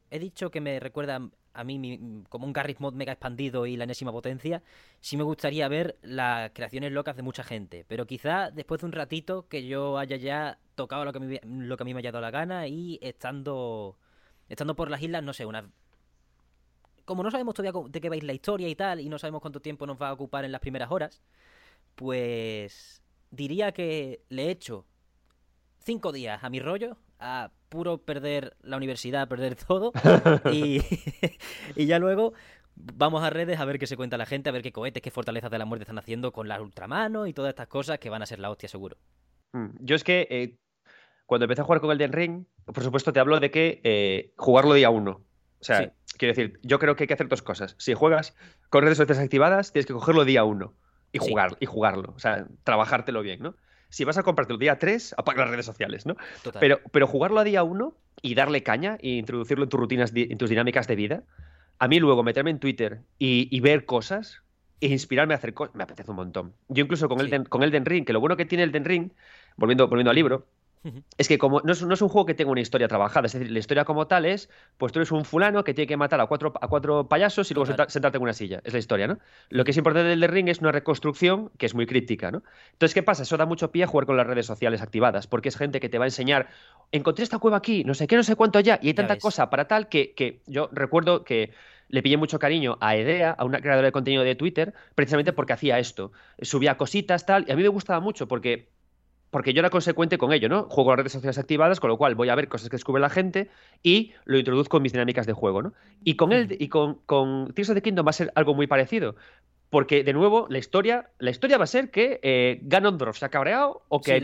he dicho que me recuerda a mí como un Garry's Mod mega expandido y la enésima potencia, sí me gustaría ver las creaciones locas de mucha gente. Pero quizá después de un ratito que yo haya ya tocado lo que, a mí, me haya dado la gana y estando, estando por las islas, no sé, una... Como no sabemos todavía de qué vais la historia y tal, y no sabemos cuánto tiempo nos va a ocupar en las primeras horas, pues diría que le he hecho cinco días a mi rollo, a puro perder la universidad, perder todo. y, y ya luego vamos a redes a ver qué se cuenta la gente, a ver qué cohetes, qué fortalezas de la muerte están haciendo con las ultramanos y todas estas cosas que van a ser la hostia seguro. Mm, yo es que eh, cuando empecé a jugar con el Den Ring, por supuesto te hablo de que eh, jugarlo día uno. O sea, quiero decir, yo creo que hay que hacer dos cosas. Si juegas con redes sociales activadas, tienes que cogerlo día uno y jugar, y jugarlo. O sea, trabajártelo bien, ¿no? Si vas a comprarte el día 3, apaga las redes sociales, ¿no? Pero, pero jugarlo a día 1 y darle caña e introducirlo en tus rutinas, en tus dinámicas de vida, a mí luego meterme en Twitter y, ver cosas e inspirarme a hacer cosas, me apetece un montón. Yo incluso con, el con el Den Ring, que lo bueno que tiene el Den Ring, volviendo, volviendo al libro, es que como no es, un juego que tenga una historia trabajada, es decir, la historia como tal es, pues tú eres un fulano que tiene que matar a cuatro, a cuatro payasos y luego sentarte en una silla. Es la historia, ¿no? Lo que es importante del The Ring es una reconstrucción que es muy crítica, ¿no? Entonces, ¿qué pasa? Eso da mucho pie a jugar con las redes sociales activadas, porque es gente que te va a enseñar, encontré esta cueva aquí, no sé qué, no sé cuánto ya, y hay tanta cosa para tal que, que yo recuerdo que le pillé mucho cariño a Edea, a una creadora de contenido de Twitter, precisamente porque hacía esto. Subía cositas, tal, y a mí me gustaba mucho porque porque yo era consecuente con ello, ¿no? Juego las redes sociales activadas, con lo cual voy a ver cosas que descubre la gente y lo introduzco en mis dinámicas de juego, ¿no? Y con él y con, con Tears of the Kingdom va a ser algo muy parecido. Porque, de nuevo, la historia, la historia va a ser que eh, Ganondorf se ha cabreado o que,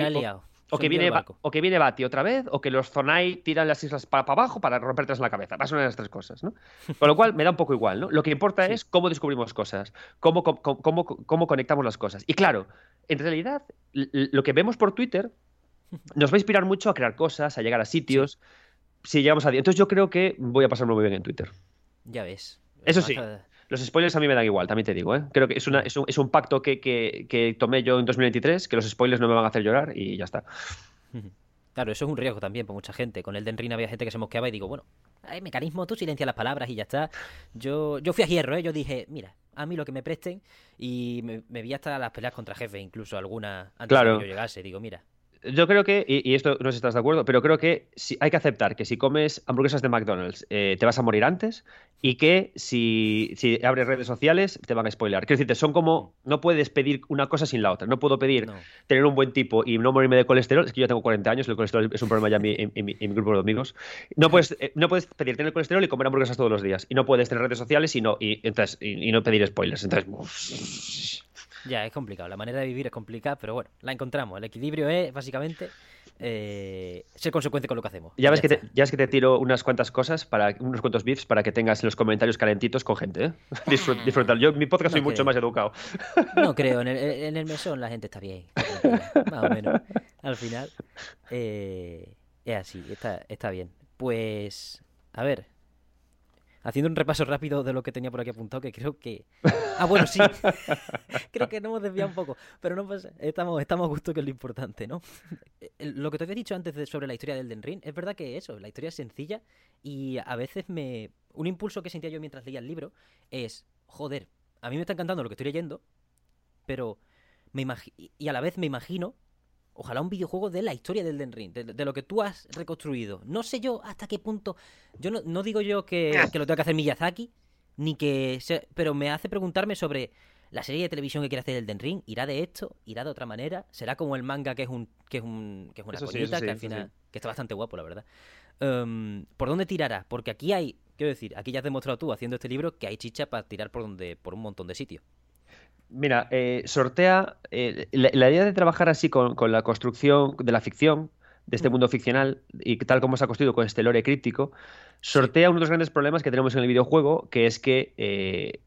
o, que viene, o que viene Bati otra vez, o que los Zonai tiran las islas para, abajo para romperlas en la cabeza. Va a ser una de las tres cosas, ¿no? Con lo cual me da un poco igual, ¿no? Lo que importa es cómo descubrimos cosas, cómo, cómo, cómo, conectamos las cosas. Y claro, en realidad, lo que vemos por Twitter nos va a inspirar mucho a crear cosas, a llegar a sitios. Si llegamos a... Entonces yo creo que voy a pasarlo muy bien en Twitter. Ya ves. Eso sí. Los spoilers a mí me dan igual, también te digo, ¿eh? Creo que es, una, es, un, es un pacto que, que, que, tomé yo en 2023, que los spoilers no me van a hacer llorar y ya está. Claro, eso es un riesgo también para mucha gente. Con el Den Ring había gente que se mosqueaba y digo, bueno, hay mecanismo, tú silencias las palabras y ya está. Yo, yo fui a hierro, ¿eh? Yo dije, mira, a mí lo que me presten y me, vi hasta las peleas contra jefe, incluso alguna antes de que yo llegase. Digo, mira, yo creo que, y, esto no sé si estás de acuerdo, pero creo que si, hay que aceptar que si comes hamburguesas de McDonald's eh, te vas a morir antes y que si, si, abres redes sociales te van a spoiler. Quiero decirte, son como, no puedes pedir una cosa sin la otra. No puedo pedir tener un buen tipo y no morirme de colesterol. Es que yo tengo 40 años, el colesterol es un problema ya en, mi, grupo de amigos. No puedes, eh, no puedes pedir tener colesterol y comer hamburguesas todos los días. Y no puedes tener redes sociales y no, y, entonces, y, no pedir spoilers. Entonces, ya, es complicado. La manera de vivir es complicada, pero bueno, la encontramos. El equilibrio es básicamente eh, ser consecuente con lo que hacemos. Ya ves, que te, ya es que te tiro unas cuantas cosas, para unos cuantos bits para que tengas los comentarios calentitos con gente. ¿eh? disfrutar. Yo, mi podcast soy mucho más educado. No creo. En el, en el, mesón la gente está bien. Más o menos. Al final. Eh, es así. Está, está bien. Pues. A ver, haciendo un repaso rápido de lo que tenía por aquí apuntado, que creo que. Ah, bueno, sí. creo que nos hemos desviado un poco. Pero no pasa. Estamos, estamos a gusto, que es lo importante, ¿no? lo que te había dicho antes sobre la historia del Den Ring, es verdad que eso, la historia es sencilla y a veces me. Un impulso que sentía yo mientras leía el libro es. Joder, a mí me está encantando lo que estoy leyendo, pero. Me y a la vez me imagino Ojalá un videojuego de la historia del Den Ring, de, lo que tú has reconstruido. No sé yo hasta qué punto. Yo no, digo yo que, lo tenga que hacer Miyazaki, ni que. pero me hace preguntarme sobre la serie de televisión que quiere hacer el Den Ring. ¿Irá de esto? ¿Irá de otra manera? ¿Será como el manga que es un que es un que es una que al final que está bastante guapo, la verdad? Em, ¿Por dónde tirará? Porque aquí hay, quiero decir, aquí ya has demostrado tú haciendo este libro que hay chicha para tirar por donde por un montón de sitios. Mira, eh, sortea. Eh, la, idea de trabajar así con, la construcción de la ficción, de este mm. mundo ficcional, y tal como se ha construido con este lore crítico, sortea uno de los grandes problemas que tenemos en el videojuego, que es que eh,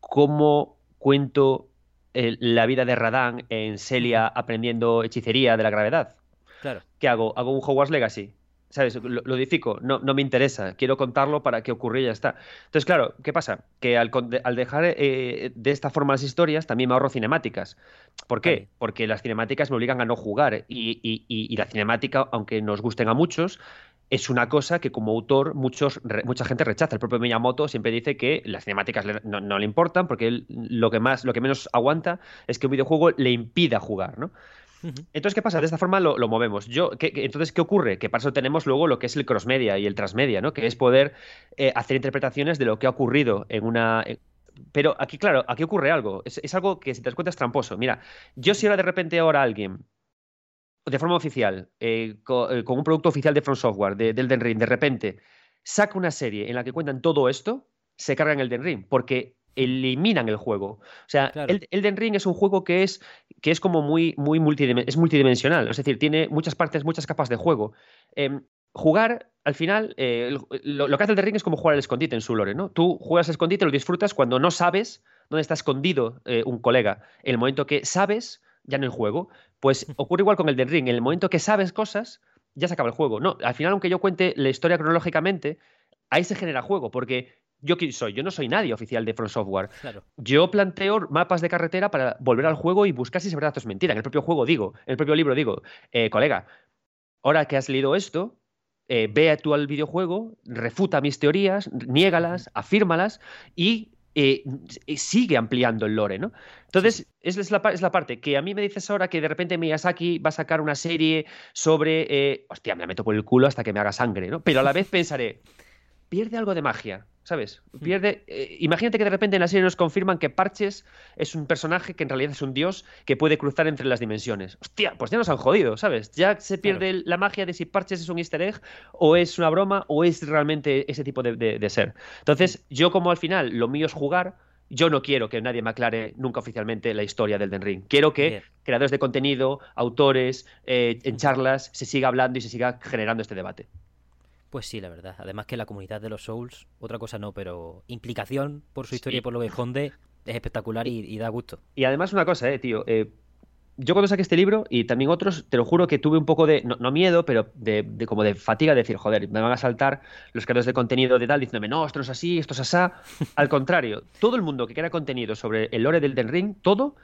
cómo cuento la vida de Radán en Celia aprendiendo hechicería de la gravedad. Claro. ¿Qué hago? ¿Hago un Hogwarts Legacy? ¿Sabes? Lo, lo edifico, no, no, me interesa, quiero contarlo para que ocurra y ya está. Entonces, claro, ¿qué pasa? Que al, dejar eh, de esta forma las historias, también me ahorro cinemáticas. ¿Por qué? Porque las cinemáticas me obligan a no jugar y, la cinemática, aunque nos gusten a muchos, es una cosa que como autor muchos, mucha gente rechaza. El propio Miyamoto siempre dice que las cinemáticas no, no le importan porque lo, que más, lo que menos aguanta es que un videojuego le impida jugar, ¿no? Entonces, ¿qué pasa? De esta forma lo, movemos. Yo, entonces, ¿qué ocurre? Que para eso tenemos luego lo que es el crossmedia y el transmedia, ¿no? Que es poder eh, hacer interpretaciones de lo que ha ocurrido en una. Pero aquí, claro, aquí ocurre algo. Es, algo que, si te das cuenta, es tramposo. Mira, yo si ahora de repente ahora alguien, de forma oficial, eh, eh, con, un producto oficial de Front Software, de, del Den Ring, de repente saca una serie en la que cuentan todo esto, se carga en el Den Ring. Porque eliminan el juego. O sea, el Elden Ring es un juego que es, que es como muy, muy es multidimensional, es decir, tiene muchas partes, muchas capas de juego. Em, jugar, al final, eh, lo, que hace el Elden Ring es como jugar al escondite en su lore, ¿no? Tú juegas al escondite, lo disfrutas cuando no sabes dónde está escondido eh, un colega. En el momento que sabes, ya en el juego, pues ocurre igual con el Elden Ring. En el momento que sabes cosas, ya se acaba el juego. No, al final, aunque yo cuente la historia cronológicamente, ahí se genera juego, porque yo quién soy, yo no soy nadie oficial de Front Software. Yo planteo mapas de carretera para volver al juego y buscar si es verdad o es mentira. En el propio juego digo, en el propio libro digo, eh, colega, ahora que has leído esto, eh, ve tú al videojuego, refuta mis teorías, niégalas, afírmalas y eh, sigue ampliando el lore, ¿no? Entonces, esa es la, es la, parte que a mí me dices ahora que de repente Miyazaki va a sacar una serie sobre, hostia, me la meto por el culo hasta que me haga sangre, ¿no? Pero a la vez pensaré, pierde algo de magia. ¿Sabes? Pierde. Eh, imagínate que de repente en la serie nos confirman que Parches es un personaje que en realidad es un dios que puede cruzar entre las dimensiones. Hostia, pues ya nos han jodido, ¿sabes? Ya se pierde la magia de si Parches es un easter egg o es una broma o es realmente ese tipo de, ser. Entonces, yo como al final lo mío es jugar. Yo no quiero que nadie me aclare nunca oficialmente la historia del Den Ring. Quiero que creadores de contenido, autores, eh, en charlas, se siga hablando y se siga generando este debate. Pues sí, la verdad. Además que la comunidad de los Souls, otra cosa no, pero implicación por su historia y por lo que esconde es espectacular y, da gusto. Y además una cosa, eh, tío. Eh, yo cuando saqué este libro y también otros, te lo juro que tuve un poco de, no, miedo, pero de, como de fatiga de decir, joder, me van a saltar los creadores de contenido de tal diciéndome, no, esto no es así, esto es asá. Al contrario, todo el mundo que crea contenido sobre el lore del Den Ring, todo,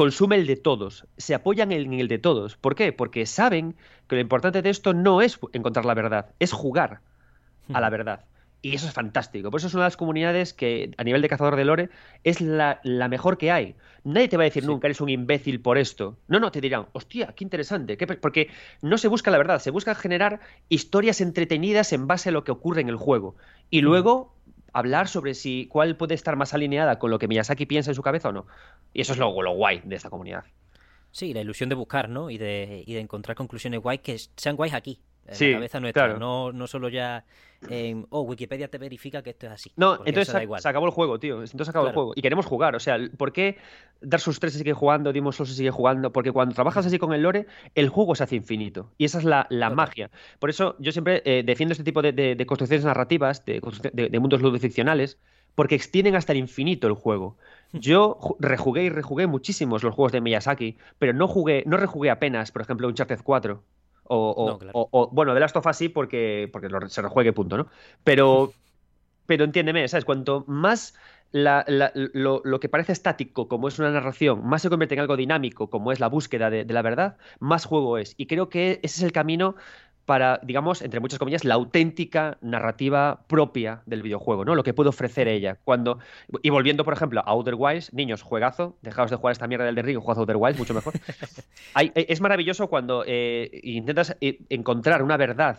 consume el de todos, se apoyan en el de todos. ¿Por qué? Porque saben que lo importante de esto no es encontrar la verdad, es jugar a la verdad. Y eso es fantástico. Por eso es una de las comunidades que, a nivel de cazador de lore, es la, mejor que hay. Nadie te va a decir nunca eres un imbécil por esto. No, no, te dirán, hostia, qué interesante. Porque no se busca la verdad, se busca generar historias entretenidas en base a lo que ocurre en el juego. Y luego hablar sobre si cuál puede estar más alineada con lo que Miyazaki piensa en su cabeza o no. Y eso es lo, lo guay de esta comunidad. Sí, la ilusión de buscar, ¿no? Y de, y de encontrar conclusiones guay que sean guays aquí, en la cabeza nuestra, no, no solo ya en, oh, Wikipedia te verifica que esto es así. No, entonces se, acabó el juego, tío. Entonces se acabó el juego. Y queremos jugar. O sea, ¿por qué Dar sus tres se sigue jugando, Dimos se sigue jugando? Porque cuando trabajas así con el lore, el juego se hace infinito. Y esa es la, magia. Por eso yo siempre eh, defiendo este tipo de, construcciones narrativas, de, de mundos ludoficcionales, porque extienden hasta el infinito el juego. Yo rejugué y rejugué muchísimos los juegos de Miyazaki, pero no jugué, no rejugué apenas, por ejemplo, Uncharted 4 o, bueno, de Last of Us sí porque, porque se rejuegue, punto, ¿no? Pero, pero entiéndeme, ¿sabes? Cuanto más lo, que parece estático, como es una narración, más se convierte en algo dinámico, como es la búsqueda de, de, la verdad, más juego es. Y creo que ese es el camino para, digamos, entre muchas comillas, la auténtica narrativa propia del videojuego, ¿no? Lo que puede ofrecer ella. Cuando, y volviendo, por ejemplo, a Outer Wilds, niños, juegazo, dejaos de jugar esta mierda del de Ring, jugad Outer Wilds, mucho mejor. E, es maravilloso cuando eh, intentas eh, encontrar una verdad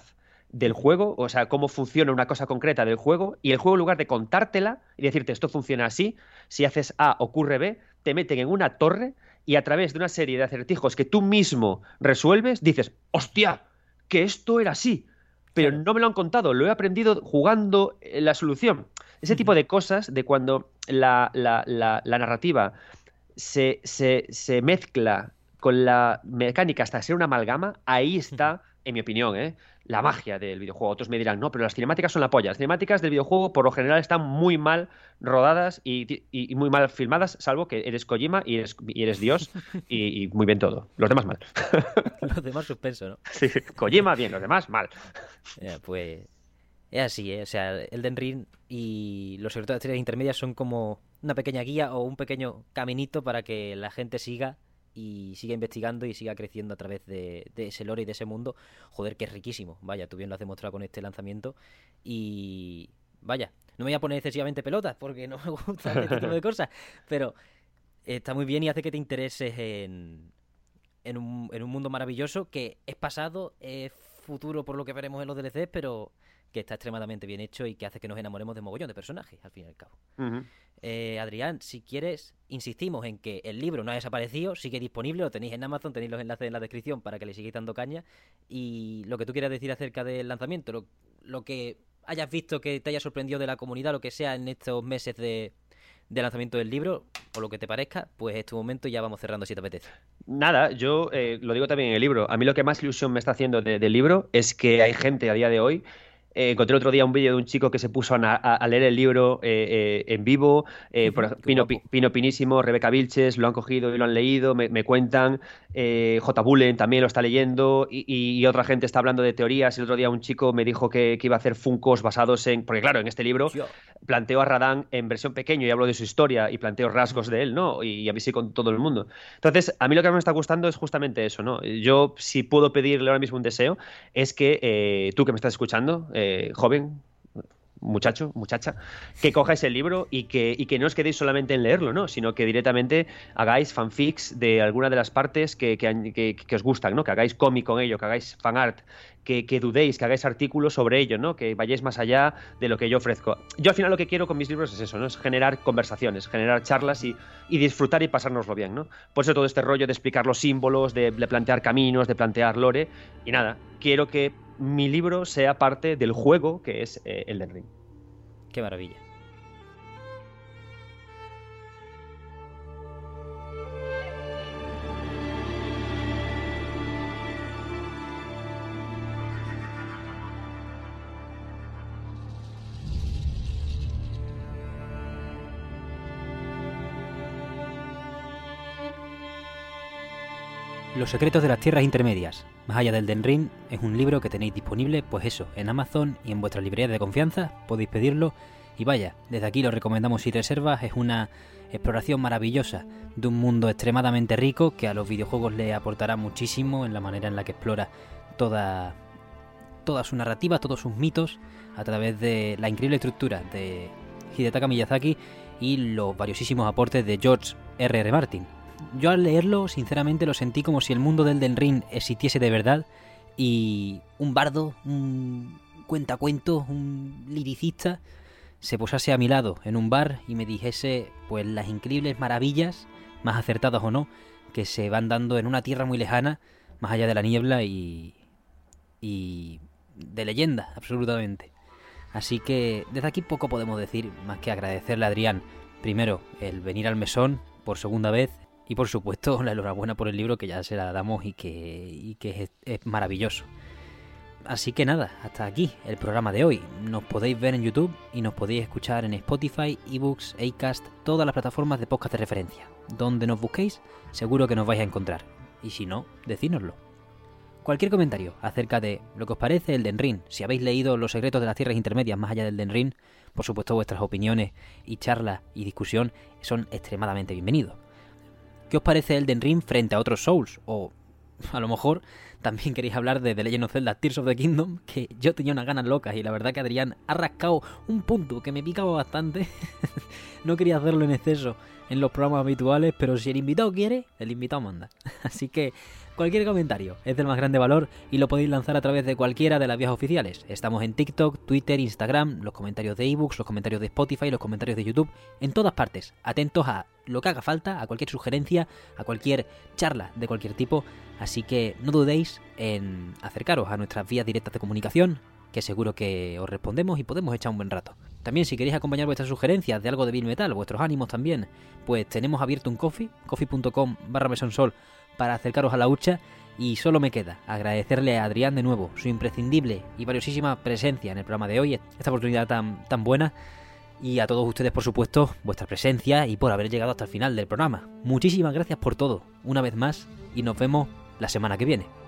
del juego, o sea, cómo funciona una cosa concreta del juego, y el juego, en lugar de contártela y decirte esto funciona así, si haces A, ocurre B, te meten en una torre y a través de una serie de acertijos que tú mismo resuelves, dices, ¡hostia! Que esto era así, pero no me lo han contado, lo he aprendido jugando la solución. Ese tipo de cosas, de cuando la, narrativa se, se, mezcla con la mecánica hasta ser una amalgama, ahí está, en mi opinión, ¿eh? la magia del videojuego. Otros me dirán, no, pero las cinemáticas son la polla. Las cinemáticas del videojuego, por lo general, están muy mal rodadas y, muy mal filmadas, salvo que eres Kojima y eres, Dios y, muy bien todo. Los demás mal. los demás suspenso, ¿no? Sí, Kojima bien, los demás mal. pues es así, ¿eh? O sea, Elden Ring y los secretos de intermedias son como una pequeña guía o un pequeño caminito para que la gente siga y siga investigando y siga creciendo a través de, ese lore y de ese mundo. Joder, que es riquísimo. Vaya, tú bien lo has demostrado con este lanzamiento. Y vaya, no me voy a poner excesivamente pelotas porque no me gusta este tipo de cosas. Pero está muy bien y hace que te intereses en, en, un, en un mundo maravilloso que es pasado, es futuro por lo que veremos en los DLCs, pero que está extremadamente bien hecho y que hace que nos enamoremos de mogollón de personajes, al fin y al cabo. Eh, Adrián, si quieres, insistimos en que el libro no ha desaparecido, sigue disponible, lo tenéis en Amazon, tenéis los enlaces en la descripción para que le sigáis dando caña. Y lo que tú quieras decir acerca del lanzamiento, lo, que hayas visto que te haya sorprendido de la comunidad, lo que sea en estos meses de, lanzamiento del libro, o lo que te parezca, pues es tu momento y ya vamos cerrando si te apetece. Nada, yo eh, lo digo también en el libro. A mí lo que más ilusión me está haciendo del libro es que hay gente a día de hoy eh, encontré otro día un vídeo de un chico que se puso a, leer el libro eh, eh, en vivo. Pino, Pino, Pinísimo, Rebeca Vilches, lo han cogido y lo han leído, me, cuentan. J. Bullen también lo está leyendo. Y, otra gente está hablando de teorías. El otro día un chico me dijo que, iba a hacer funcos basados en. Porque, claro, en este libro planteo a Radán en versión pequeño y hablo de su historia y planteo rasgos de él, ¿no? Y, a mí sí con todo el mundo. Entonces, a mí lo que me está gustando es justamente eso, ¿no? Yo, si puedo pedirle ahora mismo un deseo, es que tú que me estás escuchando, eh, joven, muchacho, muchacha, que cojáis el libro y que, y que no os quedéis solamente en leerlo, ¿no? sino que directamente hagáis fanfics de alguna de las partes que, que, os gustan, ¿no? que hagáis cómic con ello, que hagáis fanart, que, dudéis, que hagáis artículos sobre ello, ¿no? que vayáis más allá de lo que yo ofrezco. Yo al final lo que quiero con mis libros es eso, ¿no? es generar conversaciones, generar charlas y, disfrutar y pasárnoslo bien. ¿no? Por eso todo este rollo de explicar los símbolos, de, plantear caminos, de plantear lore, y nada, quiero que mi libro sea parte del juego que es eh, el Ring. Qué maravilla. Los secretos de las tierras intermedias, más allá del Denrin, es un libro que tenéis disponible, pues eso, en Amazon y en vuestra librería de confianza, podéis pedirlo. Y vaya, desde aquí lo recomendamos y reservas, es una exploración maravillosa de un mundo extremadamente rico que a los videojuegos le aportará muchísimo en la manera en la que explora toda, toda su narrativa, todos sus mitos, a través de la increíble estructura de Hidetaka Miyazaki y los valiosísimos aportes de George R.R. R. Martin. Yo al leerlo, sinceramente, lo sentí como si el mundo del Den Ring existiese de verdad y un bardo, un cuentacuentos, un liricista, se posase a mi lado en un bar y me dijese pues las increíbles maravillas, más acertadas o no, que se van dando en una tierra muy lejana, más allá de la niebla y, y de leyenda, absolutamente. Así que desde aquí poco podemos decir más que agradecerle a Adrián, primero, el venir al mesón por segunda vez y por supuesto la enhorabuena por el libro que ya se la damos y que, es, maravilloso. Así que nada, hasta aquí el programa de hoy. Nos podéis ver en YouTube y nos podéis escuchar en Spotify, eBooks, Acast, todas las plataformas de podcast de referencia. Donde nos busquéis, seguro que nos vais a encontrar. Y si no, decínoslo. Cualquier comentario acerca de lo que os parece el Denrin, si habéis leído Los secretos de las tierras intermedias más allá del Denrin, por supuesto vuestras opiniones y charlas y discusión son extremadamente bienvenidos. ¿Qué os parece el Denrin frente a otros Souls? O a lo mejor también queréis hablar de The Legend of Zelda Tears of the Kingdom, que yo tenía unas ganas locas y la verdad que Adrián ha rascado un punto que me picaba bastante. no quería hacerlo en exceso en los programas habituales, pero si el invitado quiere, el invitado manda. Así que cualquier comentario es del más grande valor y lo podéis lanzar a través de cualquiera de las vías oficiales. Estamos en TikTok, Twitter, Instagram, los comentarios de ebooks, los comentarios de Spotify, los comentarios de YouTube, en todas partes. Atentos a lo que haga falta, a cualquier sugerencia, a cualquier charla de cualquier tipo. Así que no dudéis en acercaros a nuestras vías directas de comunicación, que seguro que os respondemos y podemos echar un buen rato. También si queréis acompañar vuestras sugerencias de algo de Bill Metal, vuestros ánimos también, pues tenemos abierto un coffee, coffee.com barra mesonsol para acercaros a la hucha y solo me queda agradecerle a Adrián de nuevo su imprescindible y valiosísima presencia en el programa de hoy, esta oportunidad tan, tan buena y a todos ustedes por supuesto vuestra presencia y por haber llegado hasta el final del programa. Muchísimas gracias por todo, una vez más, y nos vemos la semana que viene.